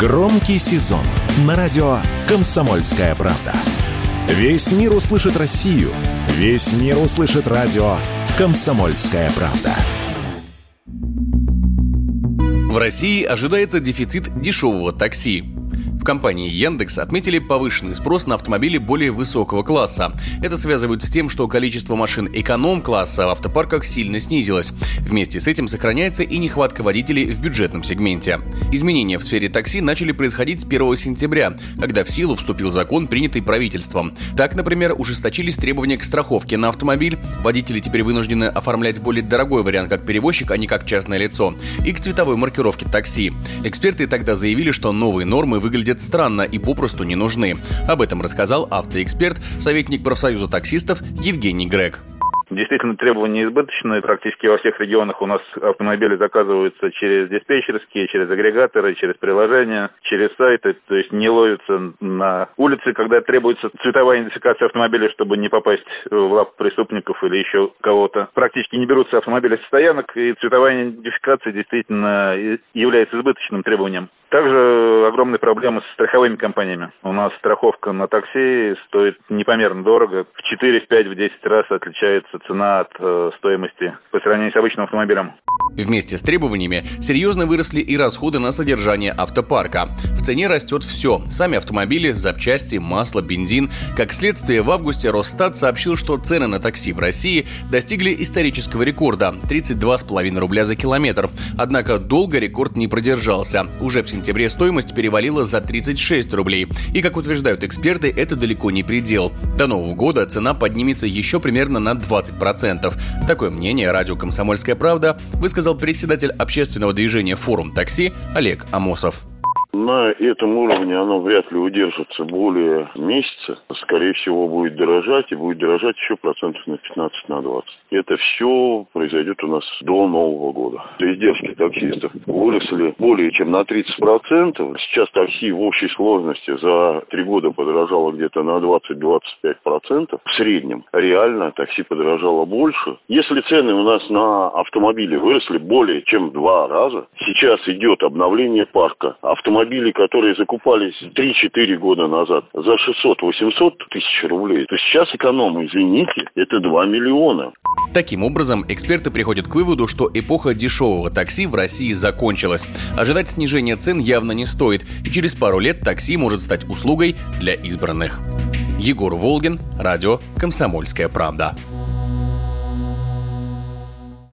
Громкий сезон на радио «Комсомольская правда». Весь мир услышит Россию. Весь мир услышит радио «Комсомольская правда». В России ожидается дефицит дешевого такси. В компании Яндекс отметили повышенный спрос на автомобили более высокого класса. Это связывают с тем, что количество машин эконом-класса в автопарках сильно снизилось. Вместе с этим сохраняется и нехватка водителей в бюджетном сегменте. Изменения в сфере такси начали происходить с 1 сентября, когда в силу вступил закон, принятый правительством. Так, например, ужесточились требования к страховке на автомобиль, водители теперь вынуждены оформлять более дорогой вариант как перевозчик, а не как частное лицо, и к цветовой маркировке такси. Эксперты тогда заявили, что новые нормы выглядят выглядят странно и попросту не нужны. Об этом рассказал автоэксперт, советник профсоюза таксистов Евгений Грег. Действительно, требования избыточные. Практически во всех регионах у нас автомобили заказываются через диспетчерские, через агрегаторы, через приложения, через сайты. То есть не ловятся на улице, когда требуется цветовая идентификация автомобиля, чтобы не попасть в лап преступников или еще кого-то. Практически не берутся автомобили со стоянок, и цветовая идентификация действительно является избыточным требованием. Также огромные проблемы с страховыми компаниями. У нас страховка на такси стоит непомерно дорого. В 4, в 5, в 10 раз отличается цена от э, стоимости по сравнению с обычным автомобилем. Вместе с требованиями серьезно выросли и расходы на содержание автопарка. В цене растет все – сами автомобили, запчасти, масло, бензин. Как следствие, в августе Росстат сообщил, что цены на такси в России достигли исторического рекорда – 32,5 рубля за километр. Однако долго рекорд не продержался. Уже в сентябре стоимость перевалила за 36 рублей. И, как утверждают эксперты, это далеко не предел. До Нового года цена поднимется еще примерно на 20%. Такое мнение радио «Комсомольская правда» высказал председатель общественного движения «Форум такси» Олег Амосов. На этом уровне оно вряд ли удержится более месяца. Скорее всего, будет дорожать, и будет дорожать еще процентов на 15 на 20. Это все произойдет у нас до Нового года. Издержки таксистов выросли более чем на 30%. Сейчас такси в общей сложности за три года подорожало где-то на 20-25%. В среднем реально такси подорожало больше. Если цены у нас на автомобили выросли более чем в два раза, сейчас идет обновление парка автомобилей автомобили, которые закупались 3-4 года назад за 600-800 тысяч рублей, то сейчас эконом, извините, это 2 миллиона. Таким образом, эксперты приходят к выводу, что эпоха дешевого такси в России закончилась. Ожидать снижения цен явно не стоит, и через пару лет такси может стать услугой для избранных. Егор Волгин, радио «Комсомольская правда».